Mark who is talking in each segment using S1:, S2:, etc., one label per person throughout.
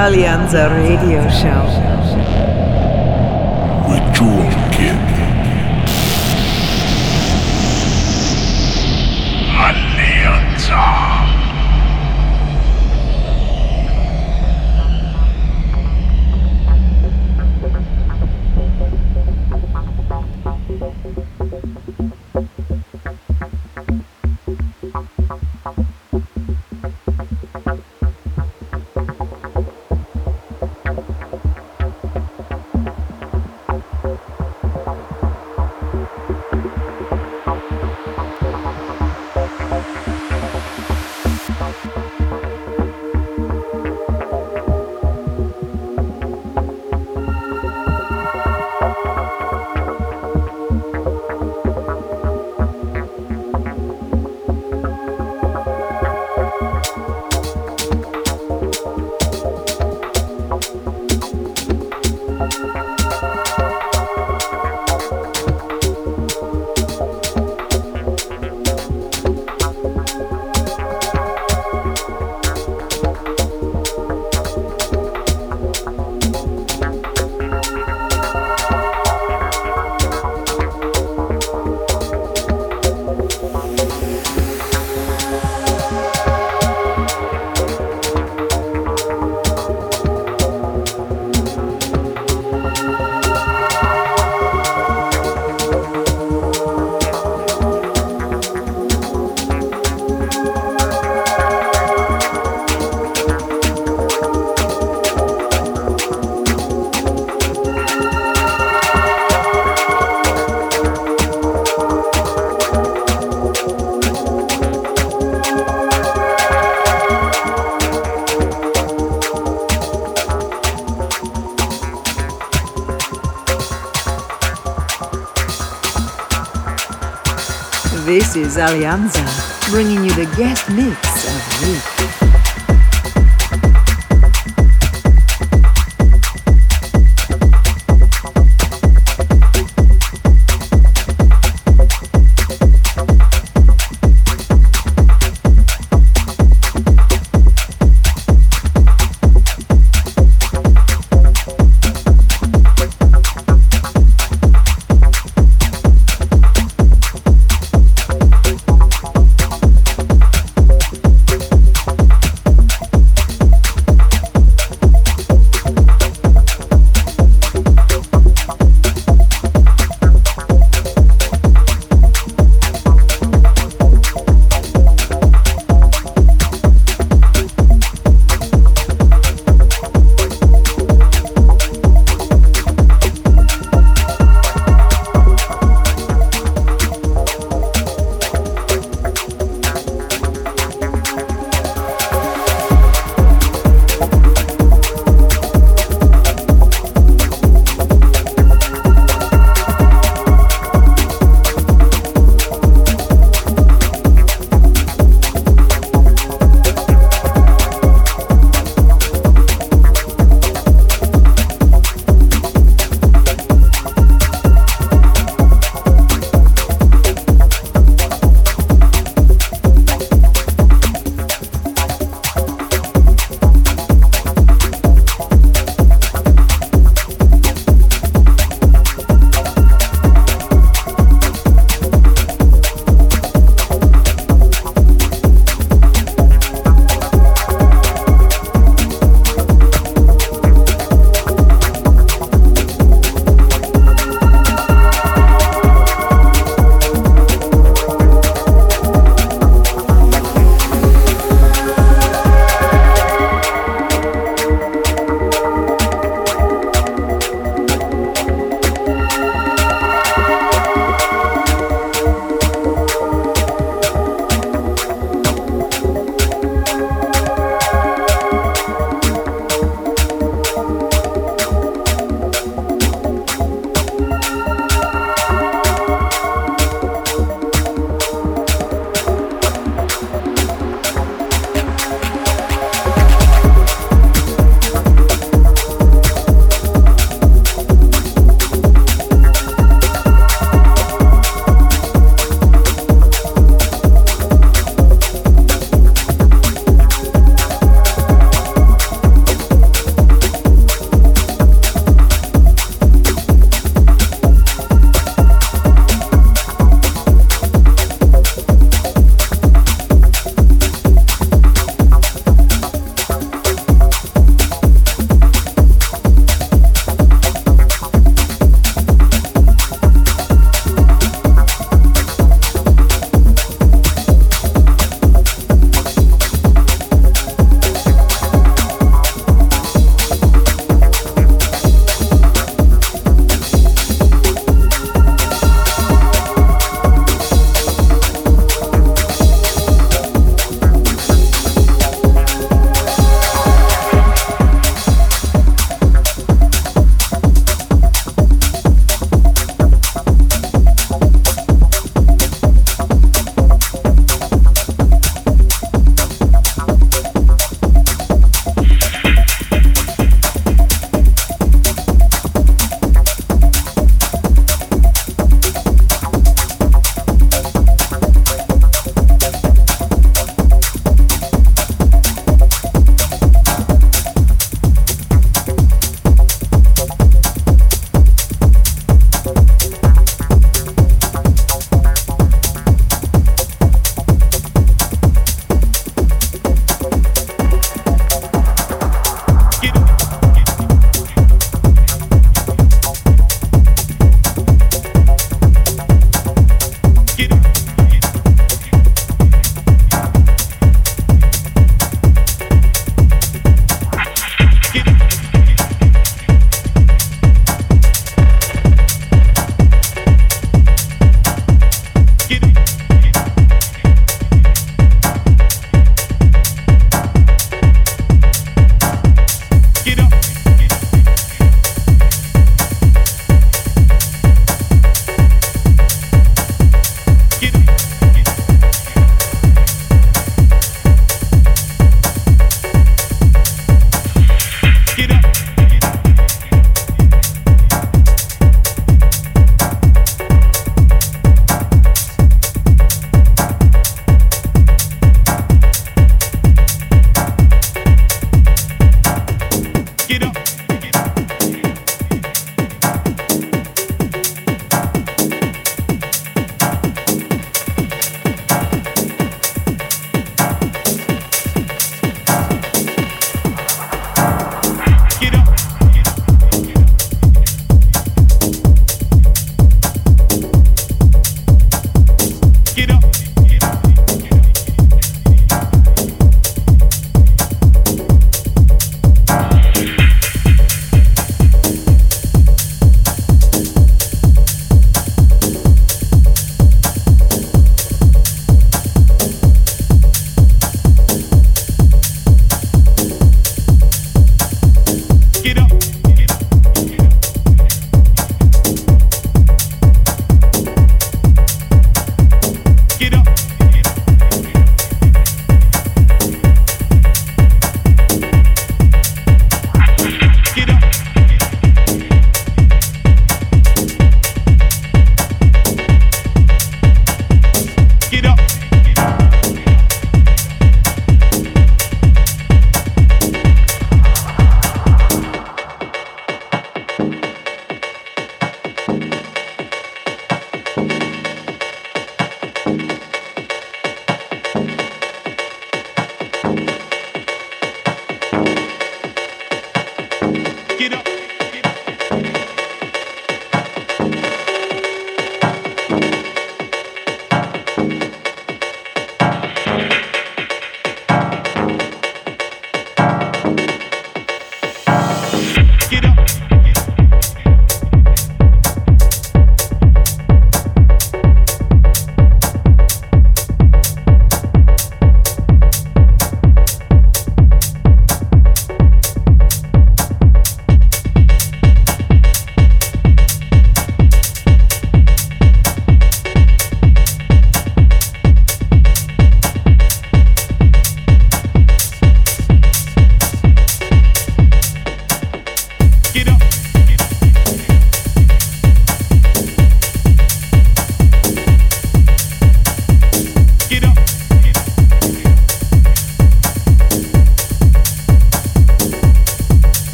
S1: Alleanza Radio Show. Is Alleanza, bringing you the guest mix of the week.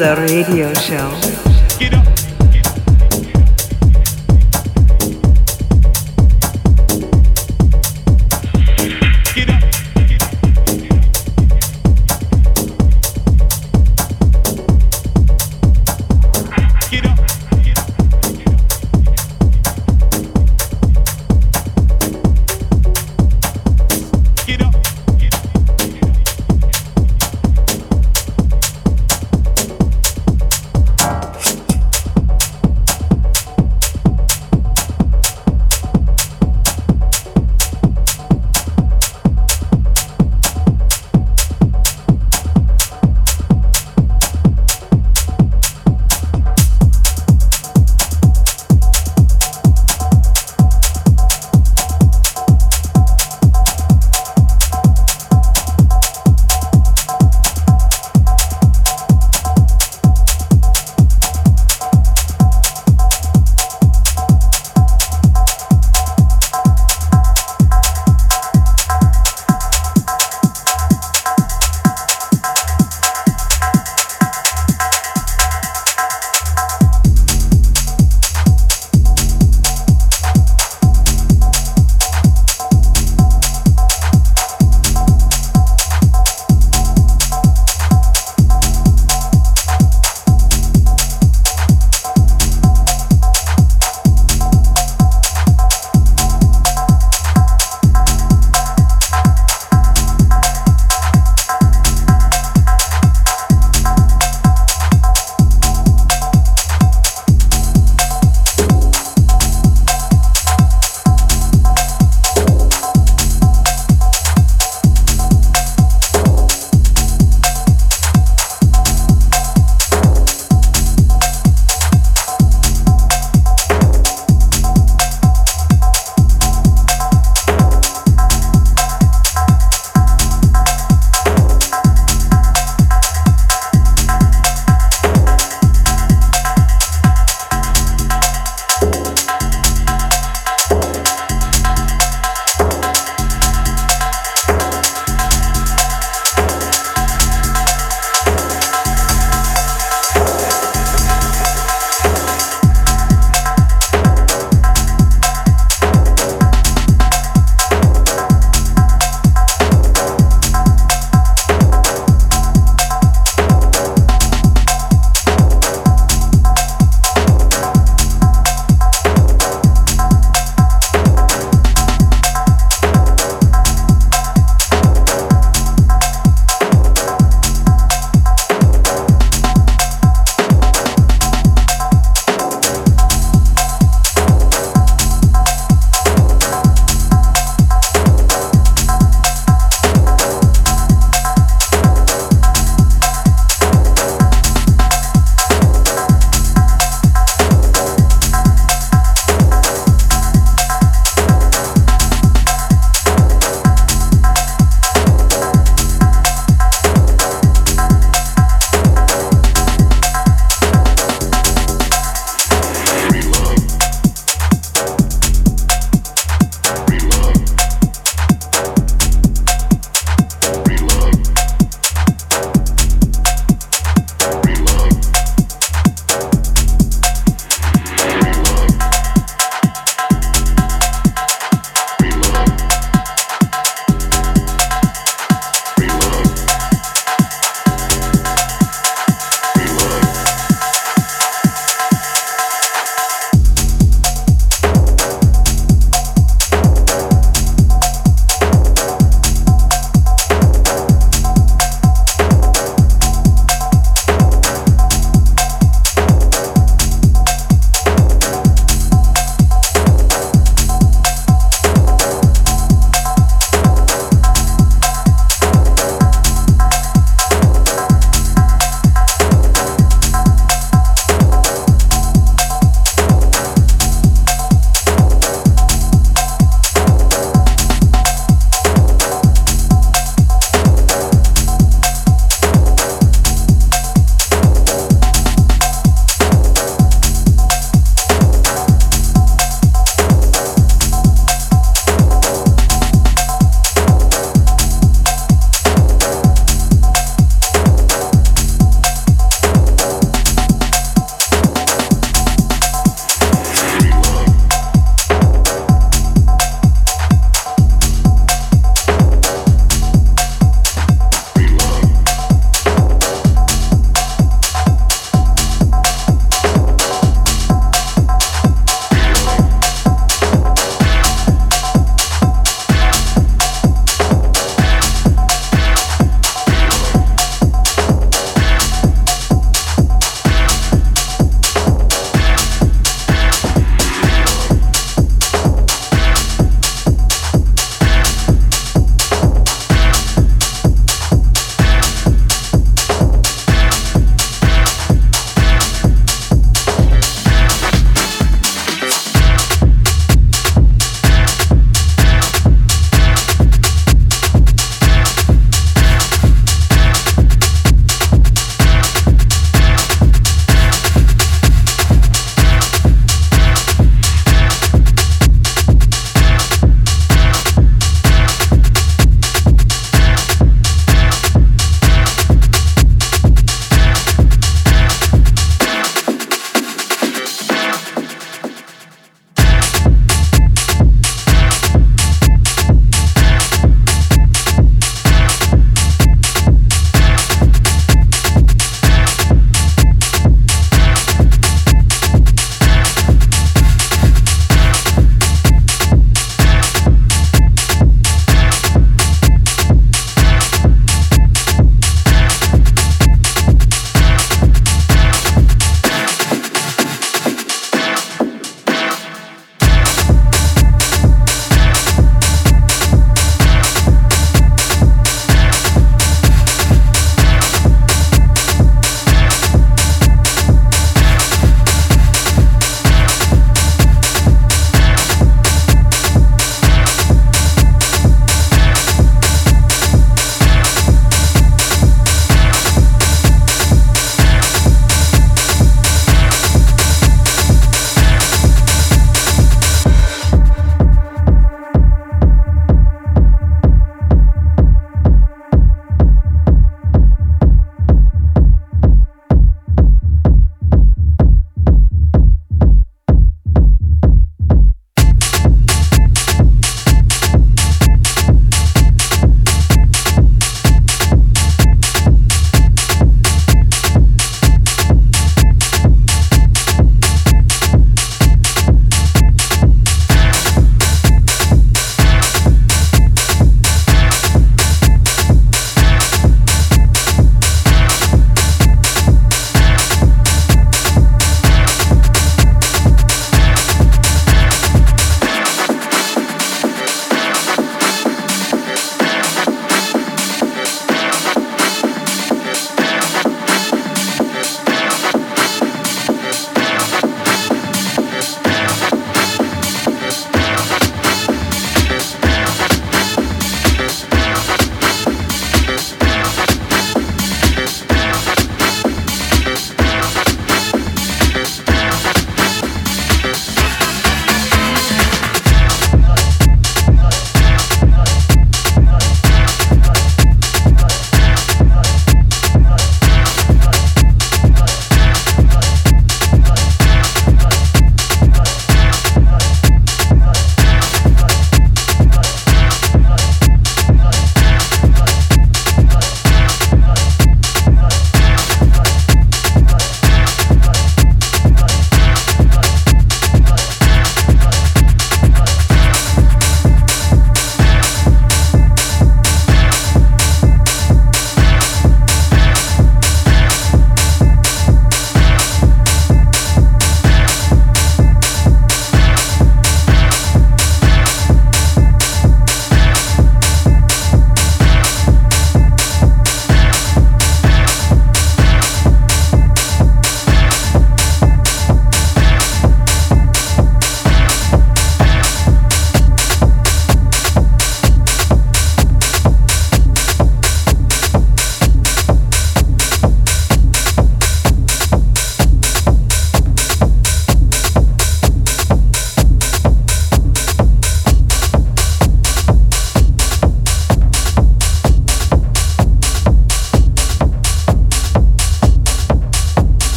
S1: Alleanza Radio Show.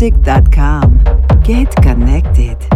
S1: music.com. Get connected.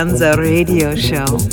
S1: Alleanza Radio Show.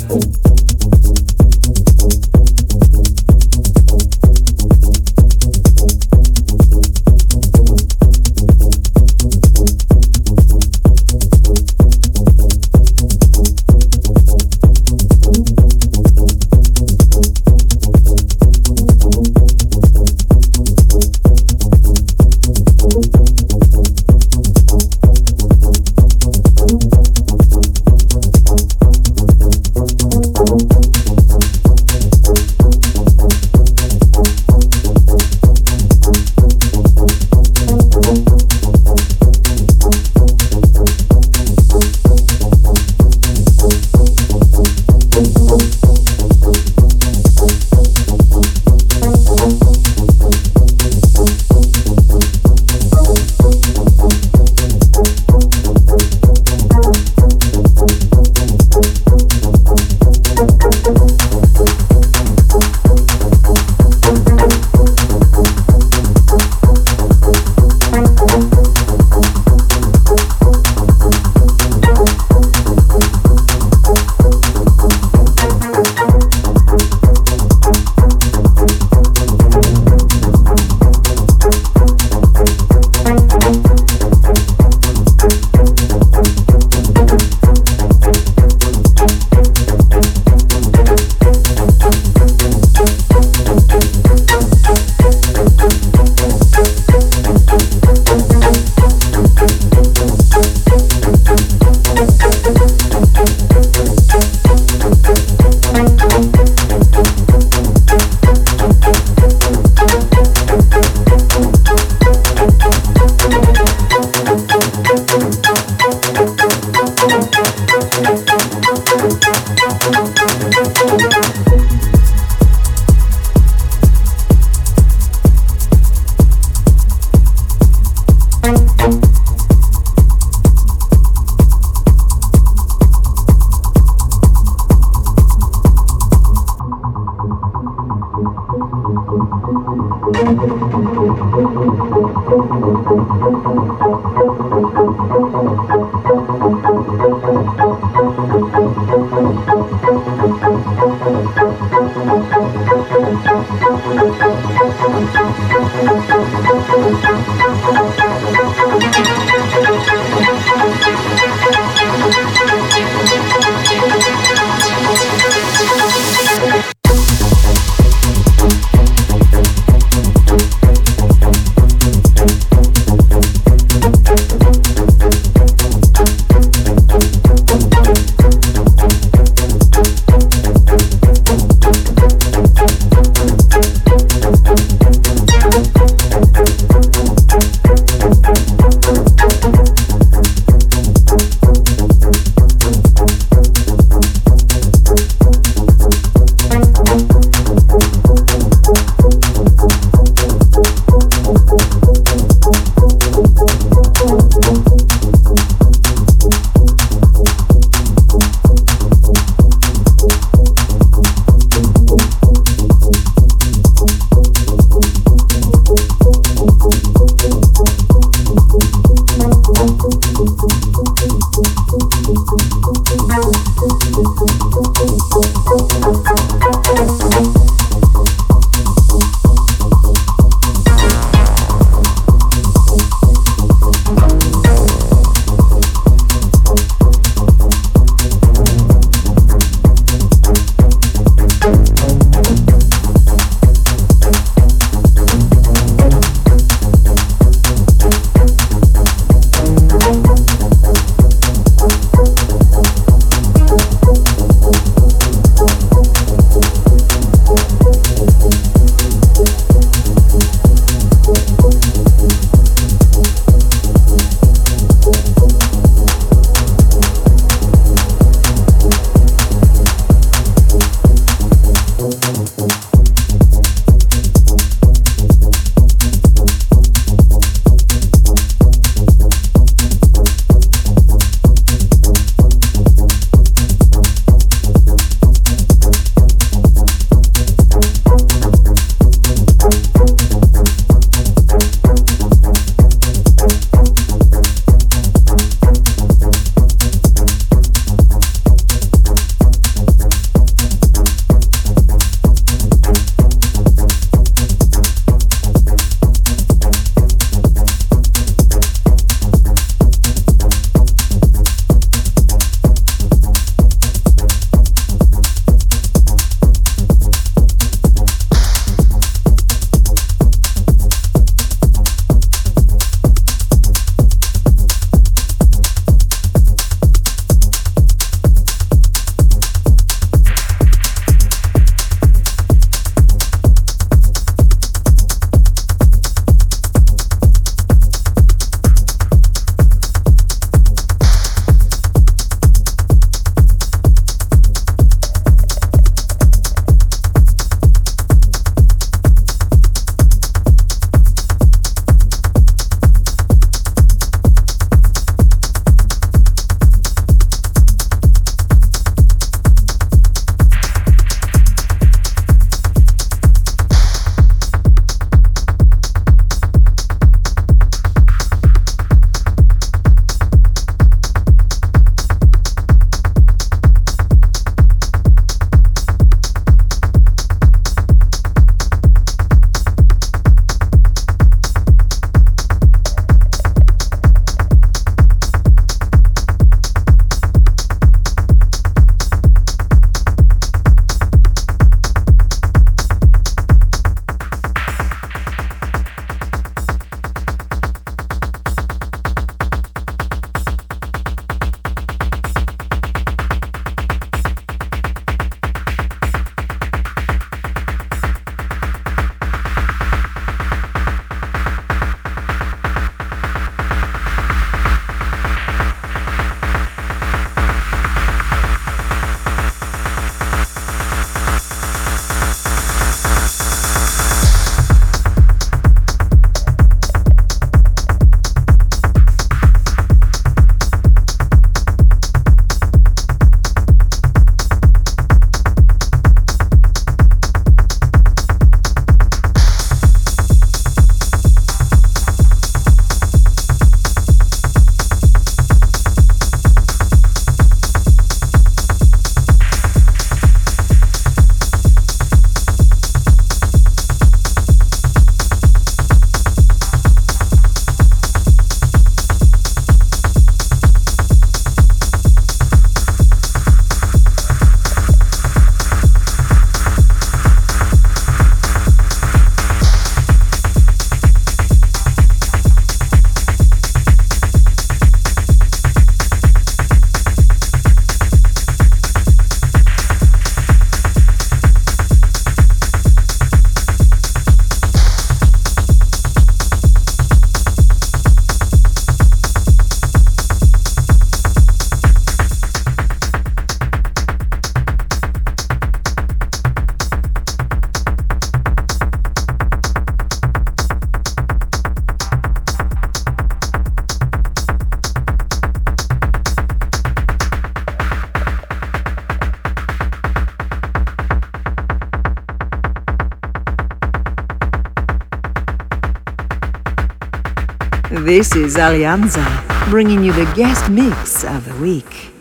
S1: This is Alleanza, bringing you the guest mix of the week.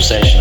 S1: session.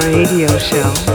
S1: Radio Show.